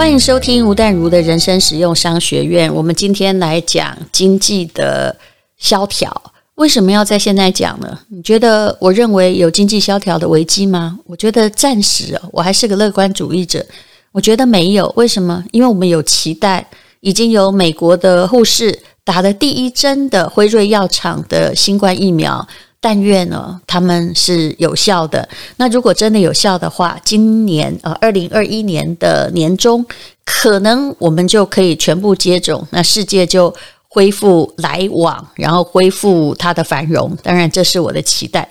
欢迎收听吴淡如的人生实用商学院。我们今天来讲经济的萧条。为什么要在现在讲呢？你觉得我认为有经济萧条的危机吗？我觉得暂时，我还是个乐观主义者。我觉得没有。为什么？因为我们有期待，已经有美国的护士打了第一针的辉瑞药厂的新冠疫苗。但愿呢，他们是有效的。那如果真的有效的话，今年呃，二零二一年的年中，可能我们就可以全部接种，那世界就恢复来往，然后恢复它的繁荣。当然，这是我的期待。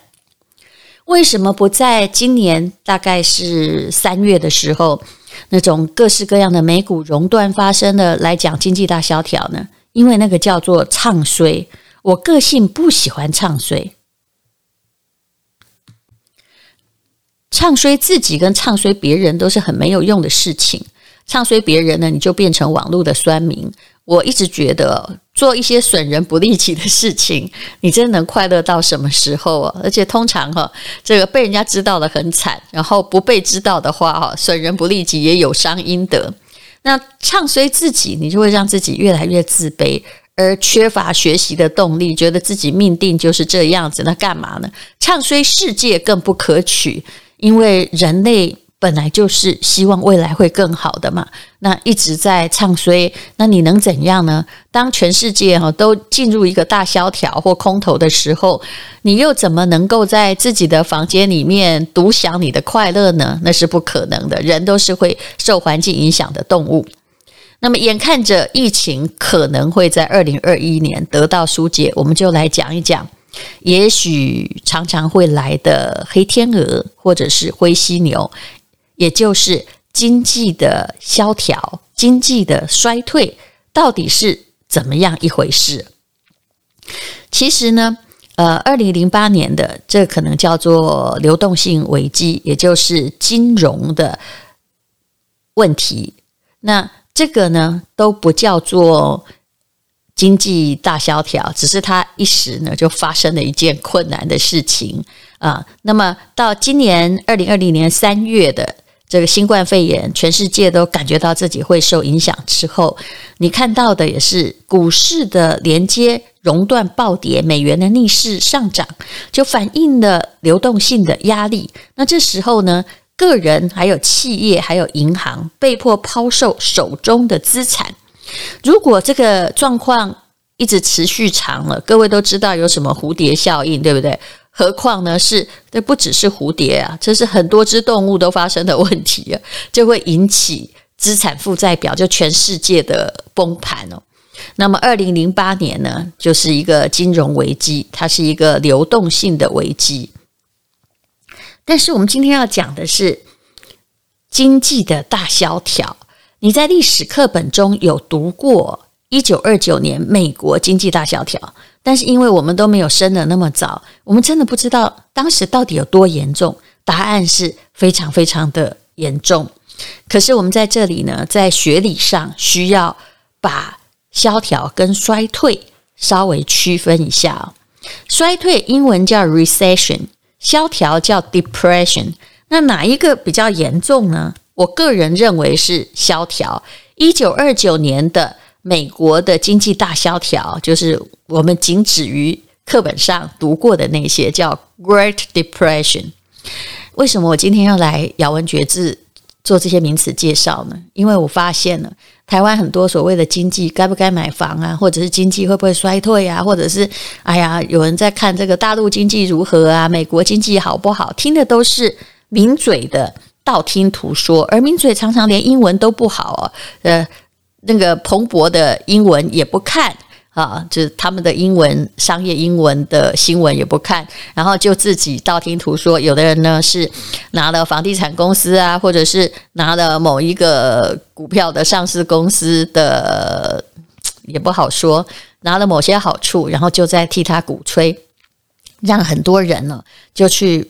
为什么不在今年大概是三月的时候，那种各式各样的美股熔断发生的来讲经济大萧条呢？因为那个叫做唱衰，我个性不喜欢唱衰。唱衰自己跟唱衰别人都是很没有用的事情。唱衰别人呢，你就变成网络的酸民。我一直觉得做一些损人不利己的事情，你真能快乐到什么时候啊？而且通常哈，这个被人家知道的很惨，然后不被知道的话哈，损人不利己也有伤阴德。那唱衰自己，你就会让自己越来越自卑，而缺乏学习的动力，觉得自己命定就是这样子，那干嘛呢？唱衰世界更不可取。因为人类本来就是希望未来会更好的嘛，那一直在唱衰，那你能怎样呢？当全世界哈都进入一个大萧条或空头的时候，你又怎么能够在自己的房间里面独享你的快乐呢？那是不可能的，人都是会受环境影响的动物。那么眼看着疫情可能会在二零二一年得到纾解，我们就来讲一讲。也许常常会来的黑天鹅，或者是灰犀牛，也就是经济的萧条、经济的衰退，到底是怎么样一回事？其实呢，呃，二零零八年的这可能叫做流动性危机，也就是金融的问题。那这个呢，都不叫做。经济大萧条，只是它一时呢就发生了一件困难的事情啊。那么到今年二零二零年三月的这个新冠肺炎，全世界都感觉到自己会受影响之后，你看到的也是股市的连接熔断暴跌，美元的逆势上涨，就反映了流动性的压力。那这时候呢，个人还有企业还有银行被迫抛售手中的资产。如果这个状况一直持续长了，各位都知道有什么蝴蝶效应，对不对？何况呢是这不只是蝴蝶啊，这是很多只动物都发生的问题啊，就会引起资产负债表就全世界的崩盘哦。那么，二零零八年呢，就是一个金融危机，它是一个流动性的危机。但是我们今天要讲的是经济的大萧条。你在历史课本中有读过一九二九年美国经济大萧条，但是因为我们都没有生得那么早，我们真的不知道当时到底有多严重。答案是非常非常的严重。可是我们在这里呢，在学理上需要把萧条跟衰退稍微区分一下。衰退英文叫 recession，萧条叫 depression。那哪一个比较严重呢？我个人认为是萧条。一九二九年的美国的经济大萧条，就是我们仅止于课本上读过的那些，叫 Great Depression。为什么我今天要来咬文嚼字做这些名词介绍呢？因为我发现了台湾很多所谓的经济该不该买房啊，或者是经济会不会衰退啊，或者是哎呀，有人在看这个大陆经济如何啊，美国经济好不好？听的都是名嘴的。道听途说，而名嘴常常连英文都不好哦，呃，那个蓬勃的英文也不看啊，就是他们的英文商业英文的新闻也不看，然后就自己道听途说。有的人呢是拿了房地产公司啊，或者是拿了某一个股票的上市公司的，也不好说，拿了某些好处，然后就在替他鼓吹，让很多人呢就去。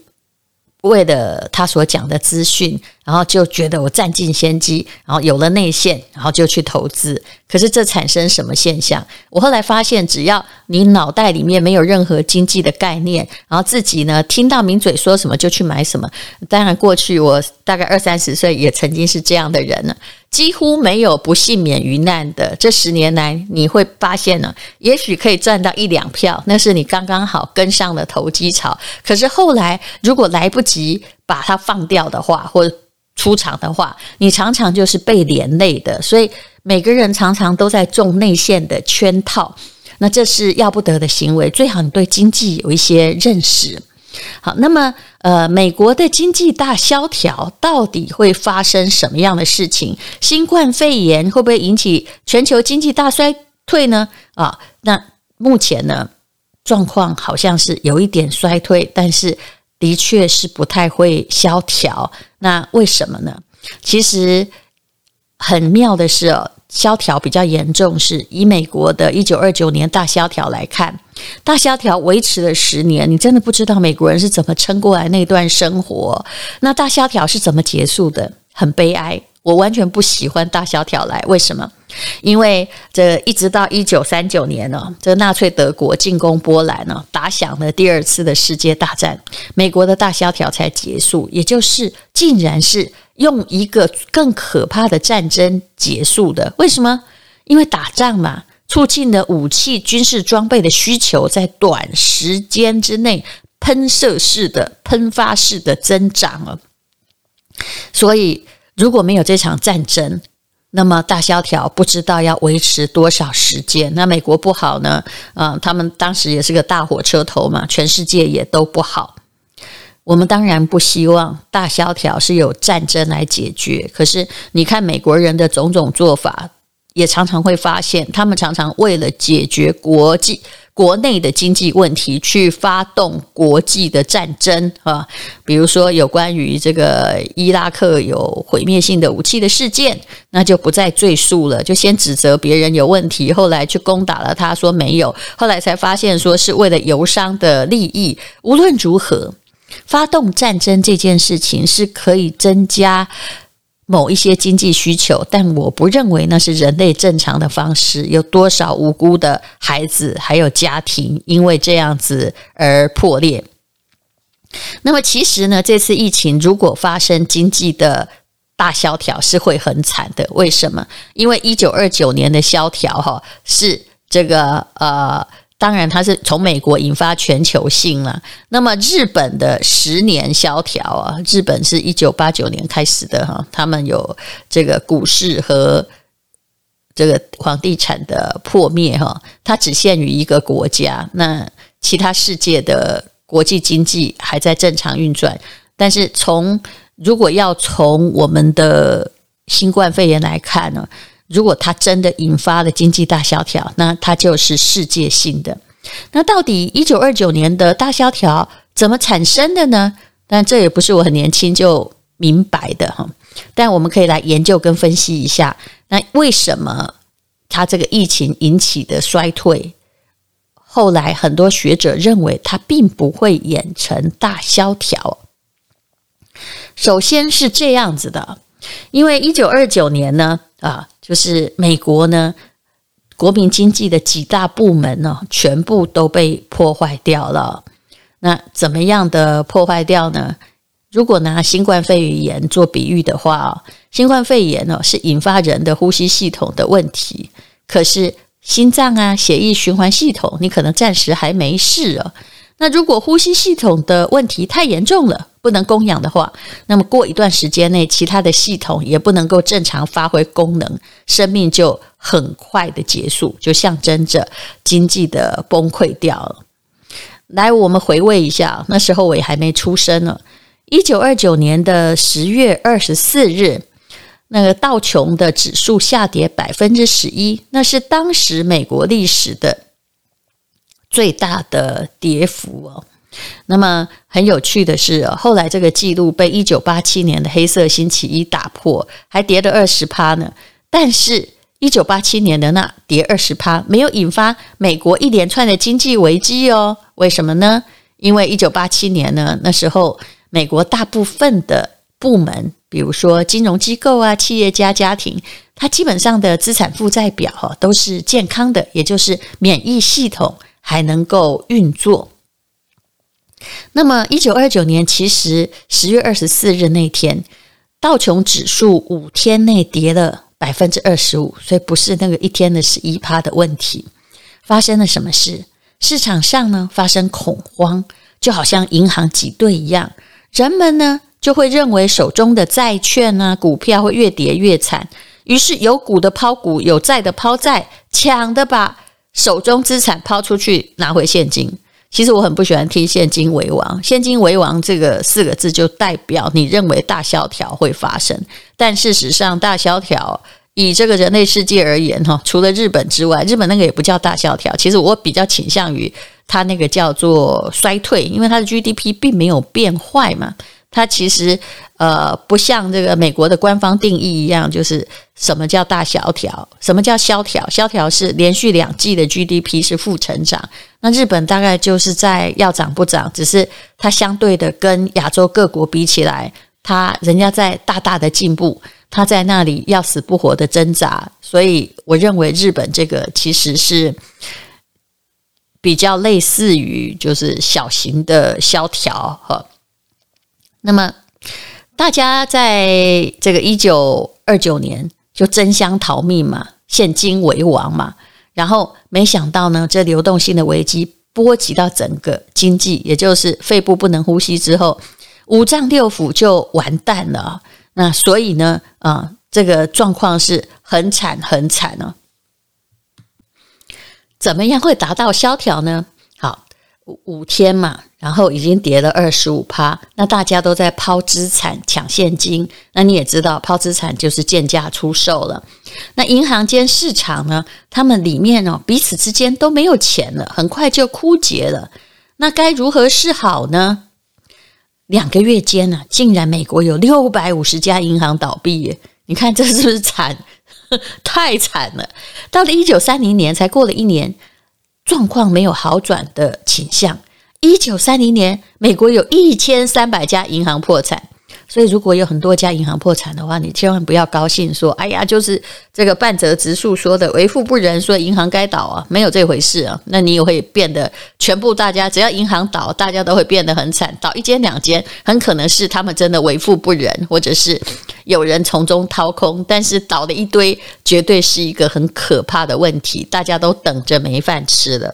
为了他所讲的资讯然后就觉得我占尽先机，然后有了内线，然后就去投资。可是这产生什么现象？我后来发现，只要你脑袋里面没有任何经济的概念，然后自己呢听到名嘴说什么就去买什么。当然，过去我大概二三十岁也曾经是这样的人了。几乎没有不幸免于难的。这十年来，你会发现呢，也许可以赚到一两票，那是你刚刚好跟上了投机潮。可是后来，如果来不及把它放掉的话，或出场的话，你常常就是被连累的。所以每个人常常都在中内线的圈套，那这是要不得的行为。最好你对经济有一些认识。好，那么呃，美国的经济大萧条到底会发生什么样的事情？新冠肺炎会不会引起全球经济大衰退呢？啊，那目前呢，状况好像是有一点衰退，但是的确是不太会萧条。那为什么呢？其实很妙的是哦。萧条比较严重，是以美国的一九二九年大萧条来看，大萧条维持了十年，你真的不知道美国人是怎么撑过来那段生活。那大萧条是怎么结束的？很悲哀，我完全不喜欢大萧条来。为什么？因为这一直到一九三九年呢，这纳粹德国进攻波兰呢，打响了第二次的世界大战，美国的大萧条才结束，也就是竟然是。用一个更可怕的战争结束的，为什么？因为打仗嘛，促进了武器、军事装备的需求在短时间之内喷射式的、喷发式的增长了。所以，如果没有这场战争，那么大萧条不知道要维持多少时间。那美国不好呢？嗯，他们当时也是个大火车头嘛，全世界也都不好。我们当然不希望大萧条是有战争来解决，可是你看美国人的种种做法，也常常会发现，他们常常为了解决国际国内的经济问题，去发动国际的战争啊。比如说有关于这个伊拉克有毁灭性的武器的事件，那就不再赘述了，就先指责别人有问题，后来去攻打了他，说没有，后来才发现说是为了油商的利益。无论如何。发动战争这件事情是可以增加某一些经济需求，但我不认为那是人类正常的方式。有多少无辜的孩子还有家庭因为这样子而破裂？那么其实呢，这次疫情如果发生经济的大萧条，是会很惨的。为什么？因为一九二九年的萧条哈是这个呃。当然，它是从美国引发全球性了。那么，日本的十年萧条啊，日本是一九八九年开始的哈，他们有这个股市和这个房地产的破灭哈，它只限于一个国家，那其他世界的国际经济还在正常运转。但是，从如果要从我们的新冠肺炎来看呢？如果它真的引发了经济大萧条，那它就是世界性的。那到底一九二九年的大萧条怎么产生的呢？但这也不是我很年轻就明白的哈。但我们可以来研究跟分析一下，那为什么它这个疫情引起的衰退，后来很多学者认为它并不会演成大萧条。首先是这样子的，因为一九二九年呢，啊。就是美国呢，国民经济的几大部门呢，全部都被破坏掉了。那怎么样的破坏掉呢？如果拿新冠肺炎做比喻的话，新冠肺炎呢是引发人的呼吸系统的问题，可是心脏啊、血液循环系统，你可能暂时还没事啊。那如果呼吸系统的问题太严重了，不能供氧的话，那么过一段时间内，其他的系统也不能够正常发挥功能，生命就很快的结束，就象征着经济的崩溃掉了。来，我们回味一下，那时候我也还没出生呢。一九二九年的十月二十四日，那个道琼的指数下跌百分之十一，那是当时美国历史的最大的跌幅哦。那么很有趣的是，后来这个记录被一九八七年的黑色星期一打破，还跌了二十趴呢。但是，一九八七年的那跌二十趴，没有引发美国一连串的经济危机哦。为什么呢？因为一九八七年呢，那时候美国大部分的部门，比如说金融机构啊、企业家、家庭，它基本上的资产负债表哈都是健康的，也就是免疫系统还能够运作。那么，一九二九年其实十月二十四日那天，道琼指数五天内跌了百分之二十五，所以不是那个一天的十一趴的问题。发生了什么事？市场上呢发生恐慌，就好像银行挤兑一样，人们呢就会认为手中的债券啊、股票会越跌越惨，于是有股的抛股，有债的抛债，抢的把手中资产抛出去拿回现金。其实我很不喜欢听“现金为王”，“现金为王”这个四个字就代表你认为大萧条会发生，但事实上大萧条。以这个人类世界而言，哈，除了日本之外，日本那个也不叫大萧条。其实我比较倾向于它那个叫做衰退，因为它的 GDP 并没有变坏嘛。它其实呃不像这个美国的官方定义一样，就是什么叫大萧条，什么叫萧条？萧条是连续两季的 GDP 是负成长。那日本大概就是在要涨不涨，只是它相对的跟亚洲各国比起来，它人家在大大的进步。他在那里要死不活的挣扎，所以我认为日本这个其实是比较类似于就是小型的萧条哈。那么大家在这个一九二九年就争相逃命嘛，现金为王嘛，然后没想到呢，这流动性的危机波及到整个经济，也就是肺部不能呼吸之后，五脏六腑就完蛋了。那所以呢，啊，这个状况是很惨很惨呢、哦。怎么样会达到萧条呢？好，五五天嘛，然后已经跌了二十五趴，那大家都在抛资产抢现金。那你也知道，抛资产就是贱价出售了。那银行间市场呢，他们里面哦，彼此之间都没有钱了，很快就枯竭了。那该如何是好呢？两个月间呢、啊，竟然美国有六百五十家银行倒闭耶！你看这是不是惨？太惨了！到了一九三零年，才过了一年，状况没有好转的倾向。一九三零年，美国有一千三百家银行破产。所以，如果有很多家银行破产的话，你千万不要高兴说：“哎呀，就是这个半泽直树说的‘为富不仁’，说银行该倒啊，没有这回事啊。那你也会变得全部大家只要银行倒，大家都会变得很惨。倒一间两间，很可能是他们真的为富不仁，或者是有人从中掏空。但是倒了一堆，绝对是一个很可怕的问题，大家都等着没饭吃了。”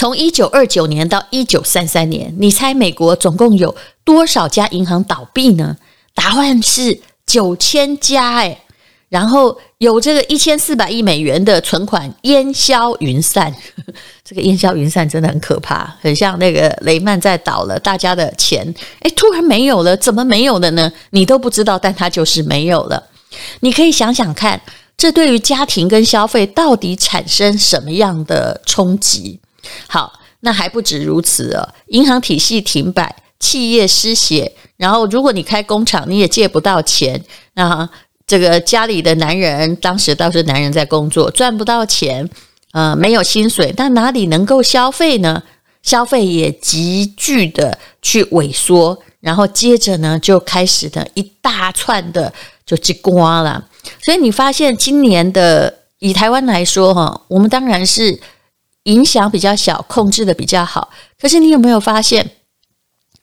从一九二九年到一九三三年，你猜美国总共有多少家银行倒闭呢？答案是九千家诶，然后有这个一千四百亿美元的存款烟消云散，这个烟消云散真的很可怕，很像那个雷曼在倒了，大家的钱诶突然没有了，怎么没有了呢？你都不知道，但它就是没有了。你可以想想看，这对于家庭跟消费到底产生什么样的冲击？好，那还不止如此哦，银行体系停摆，企业失血，然后如果你开工厂，你也借不到钱。那这个家里的男人，当时倒是男人在工作，赚不到钱，呃，没有薪水，但哪里能够消费呢？消费也急剧的去萎缩，然后接着呢，就开始的一大串的就去刮了。所以你发现今年的以台湾来说，哈，我们当然是。影响比较小，控制的比较好。可是你有没有发现，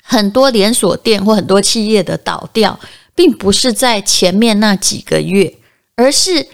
很多连锁店或很多企业的倒掉，并不是在前面那几个月，而是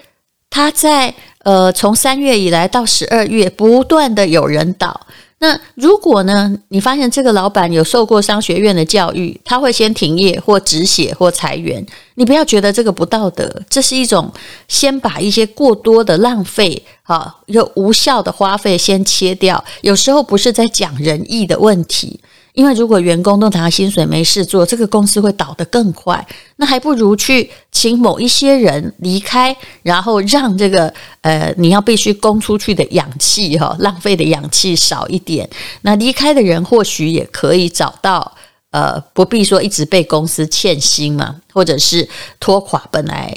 它在呃从三月以来到十二月，不断的有人倒。那如果呢，你发现这个老板有受过商学院的教育，他会先停业或止血或裁员。你不要觉得这个不道德，这是一种先把一些过多的浪费、啊又无效的花费先切掉。有时候不是在讲仁义的问题。因为如果员工都拿薪水没事做，这个公司会倒得更快。那还不如去请某一些人离开，然后让这个呃你要必须供出去的氧气哈、浪费的氧气少一点。那离开的人或许也可以找到呃不必说一直被公司欠薪嘛，或者是拖垮本来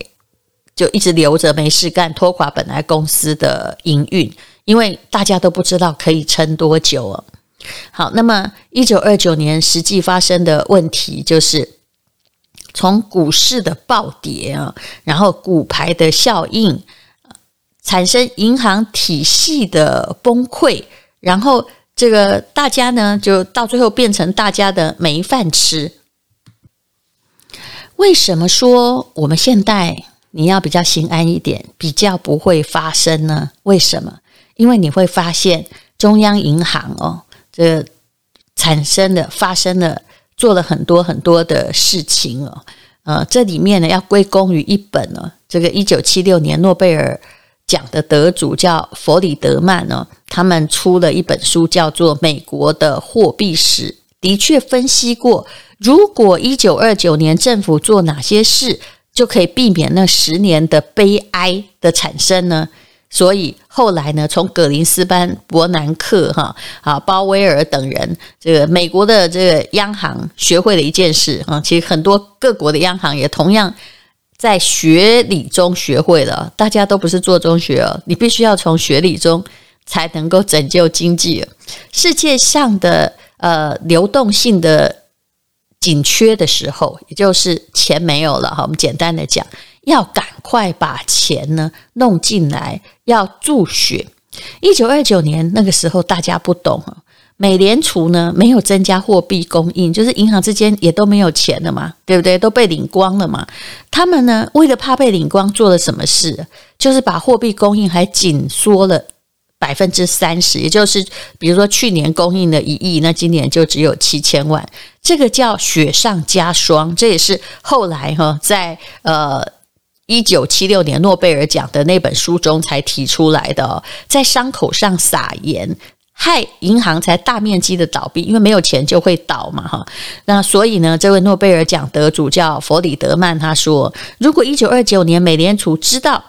就一直留着没事干，拖垮本来公司的营运，因为大家都不知道可以撑多久哦。好，那么一九二九年实际发生的问题就是，从股市的暴跌啊，然后股牌的效应，产生银行体系的崩溃，然后这个大家呢，就到最后变成大家的没饭吃。为什么说我们现在你要比较心安一点，比较不会发生呢？为什么？因为你会发现中央银行哦，这产生的、发生了、做了很多很多的事情哦。呃，这里面呢要归功于一本呢，这个一九七六年诺贝尔奖的得主叫弗里德曼呢，他们出了一本书叫做《美国的货币史》，的确分析过。如果一九二九年政府做哪些事，就可以避免那十年的悲哀的产生呢？所以后来呢，从葛林斯潘、伯南克、哈啊鲍威尔等人，这个美国的这个央行学会了一件事啊，其实很多各国的央行也同样在学理中学会了。大家都不是做中学哦，你必须要从学理中才能够拯救经济。世界上的呃流动性的。紧缺的时候，也就是钱没有了哈。我们简单的讲，要赶快把钱呢弄进来，要助学。一九二九年那个时候，大家不懂啊。美联储呢没有增加货币供应，就是银行之间也都没有钱了嘛，对不对？都被领光了嘛。他们呢为了怕被领光，做了什么事？就是把货币供应还紧缩了。百分之三十，也就是比如说去年供应了一亿，那今年就只有七千万，这个叫雪上加霜。这也是后来哈，在呃一九七六年诺贝尔奖的那本书中才提出来的，在伤口上撒盐，害银行才大面积的倒闭，因为没有钱就会倒嘛哈。那所以呢，这位诺贝尔奖得主叫弗里德曼，他说，如果一九二九年美联储知道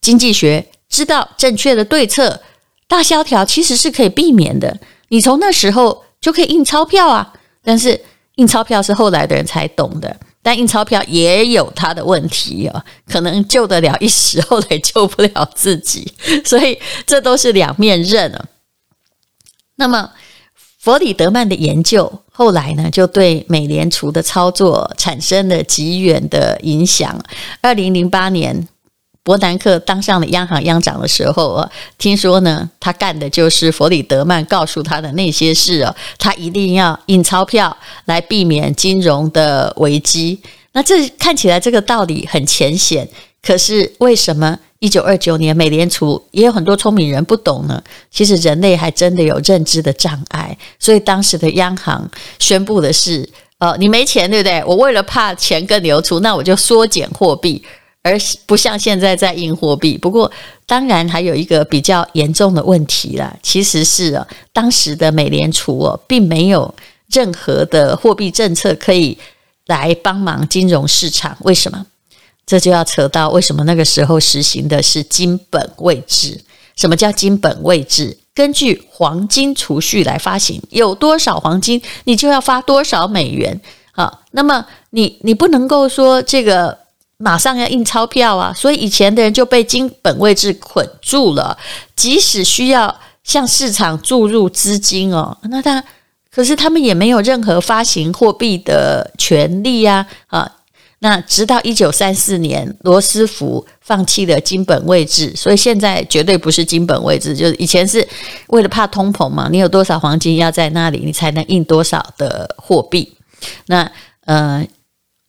经济学。知道正确的对策，大萧条其实是可以避免的。你从那时候就可以印钞票啊，但是印钞票是后来的人才懂的，但印钞票也有它的问题哦，可能救得了一时，后来救不了自己，所以这都是两面刃啊。那么弗里德曼的研究后来呢，就对美联储的操作产生了极远的影响。二零零八年。伯南克当上了央行央长的时候啊，听说呢，他干的就是弗里德曼告诉他的那些事哦，他一定要印钞票来避免金融的危机。那这看起来这个道理很浅显，可是为什么一九二九年美联储也有很多聪明人不懂呢？其实人类还真的有认知的障碍，所以当时的央行宣布的是：呃，你没钱对不对？我为了怕钱更流出，那我就缩减货币。而不像现在在印货币，不过当然还有一个比较严重的问题啦，其实是啊，当时的美联储哦，并没有任何的货币政策可以来帮忙金融市场。为什么？这就要扯到为什么那个时候实行的是金本位制？什么叫金本位制？根据黄金储蓄来发行，有多少黄金，你就要发多少美元。好，那么你你不能够说这个。马上要印钞票啊，所以以前的人就被金本位制捆住了。即使需要向市场注入资金哦，那他可是他们也没有任何发行货币的权利呀啊。那直到一九三四年，罗斯福放弃了金本位制，所以现在绝对不是金本位制，就是以前是为了怕通膨嘛，你有多少黄金要在那里，你才能印多少的货币。那呃，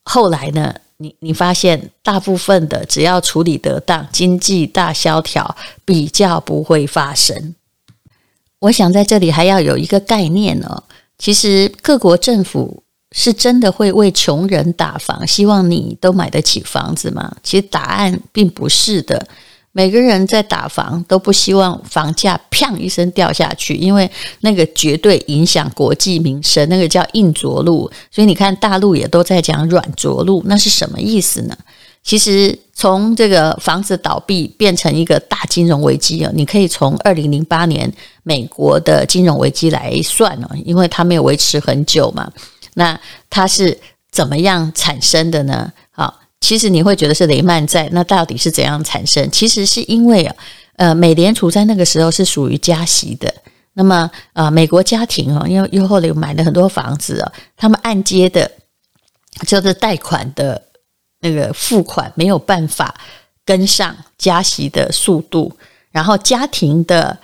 后来呢？你你发现大部分的只要处理得当，经济大萧条比较不会发生。我想在这里还要有一个概念哦，其实各国政府是真的会为穷人打房，希望你都买得起房子吗？其实答案并不是的。每个人在打房都不希望房价砰一声掉下去，因为那个绝对影响国计民生，那个叫硬着陆。所以你看，大陆也都在讲软着陆，那是什么意思呢？其实从这个房子倒闭变成一个大金融危机啊，你可以从二零零八年美国的金融危机来算哦，因为它没有维持很久嘛。那它是怎么样产生的呢？好。其实你会觉得是雷曼债，那到底是怎样产生？其实是因为啊，呃，美联储在那个时候是属于加息的。那么，呃，美国家庭啊，因为又后来又买了很多房子啊，他们按揭的就是贷款的那个付款没有办法跟上加息的速度，然后家庭的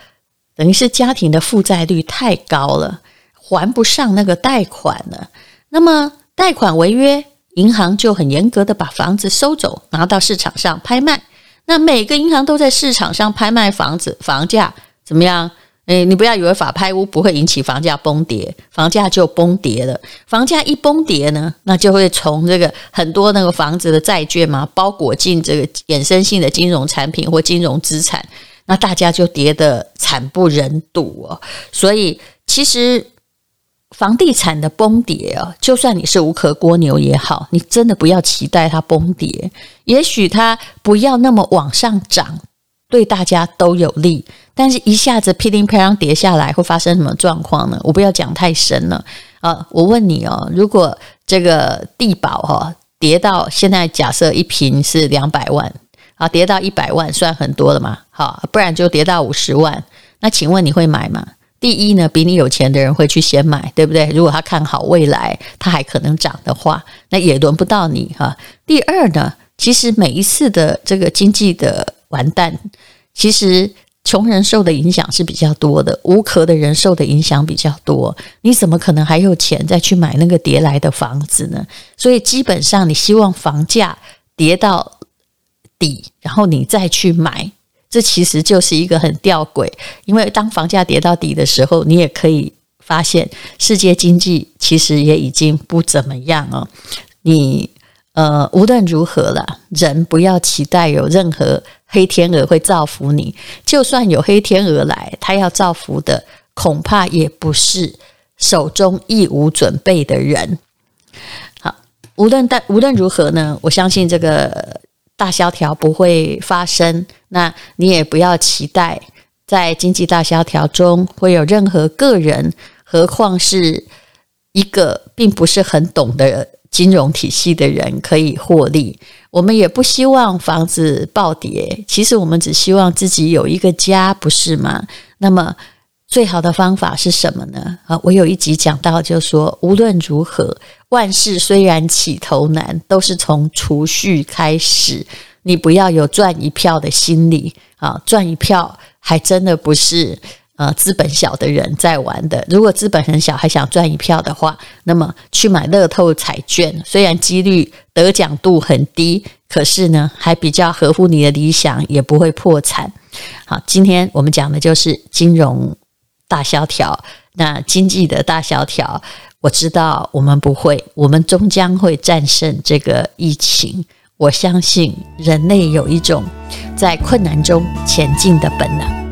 等于是家庭的负债率太高了，还不上那个贷款了。那么贷款违约，银行就很严格的把房子收走，拿到市场上拍卖。那每个银行都在市场上拍卖房子，房价怎么样？诶，你不要以为法拍屋不会引起房价崩跌，房价就崩跌了。房价一崩跌呢，那就会从这个很多那个房子的债券嘛，包裹进这个衍生性的金融产品或金融资产，那大家就跌得惨不忍睹哦。所以其实房地产的崩跌哦，就算你是无壳蜗牛也好，你真的不要期待它崩跌，也许它不要那么往上涨。对大家都有利，但是一下子噼里啪啦跌下来，会发生什么状况呢？我不要讲太深了啊！我问你哦，如果这个地保哈跌到现在，假设一平是两百万啊，跌到一百万算很多了嘛？好，不然就跌到五十万，那请问你会买吗？第一呢，比你有钱的人会去先买，对不对？如果他看好未来，他还可能涨的话，那也轮不到你哈。第二呢，其实每一次的这个经济的完蛋，其实穷人受的影响是比较多的，无壳的人受的影响比较多。你怎么可能还有钱再去买那个叠来的房子呢？所以基本上，你希望房价跌到底，然后你再去买，这其实就是一个很吊诡。因为当房价跌到底的时候，你也可以发现世界经济其实也已经不怎么样了。你。呃，无论如何啦，人不要期待有任何黑天鹅会造福你。就算有黑天鹅来，他要造福的恐怕也不是手中一无准备的人。好，无论但无论如何呢，我相信这个大萧条不会发生。那你也不要期待在经济大萧条中会有任何个人，何况是一个并不是很懂的。金融体系的人可以获利，我们也不希望房子暴跌。其实我们只希望自己有一个家，不是吗？那么最好的方法是什么呢？啊，我有一集讲到，就是说无论如何，万事虽然起头难，都是从储蓄开始。你不要有赚一票的心理啊，赚一票还真的不是。呃，资本小的人在玩的。如果资本很小，还想赚一票的话，那么去买乐透彩券，虽然几率得奖度很低，可是呢，还比较合乎你的理想，也不会破产。好，今天我们讲的就是金融大萧条，那经济的大萧条，我知道我们不会，我们终将会战胜这个疫情。我相信人类有一种在困难中前进的本能。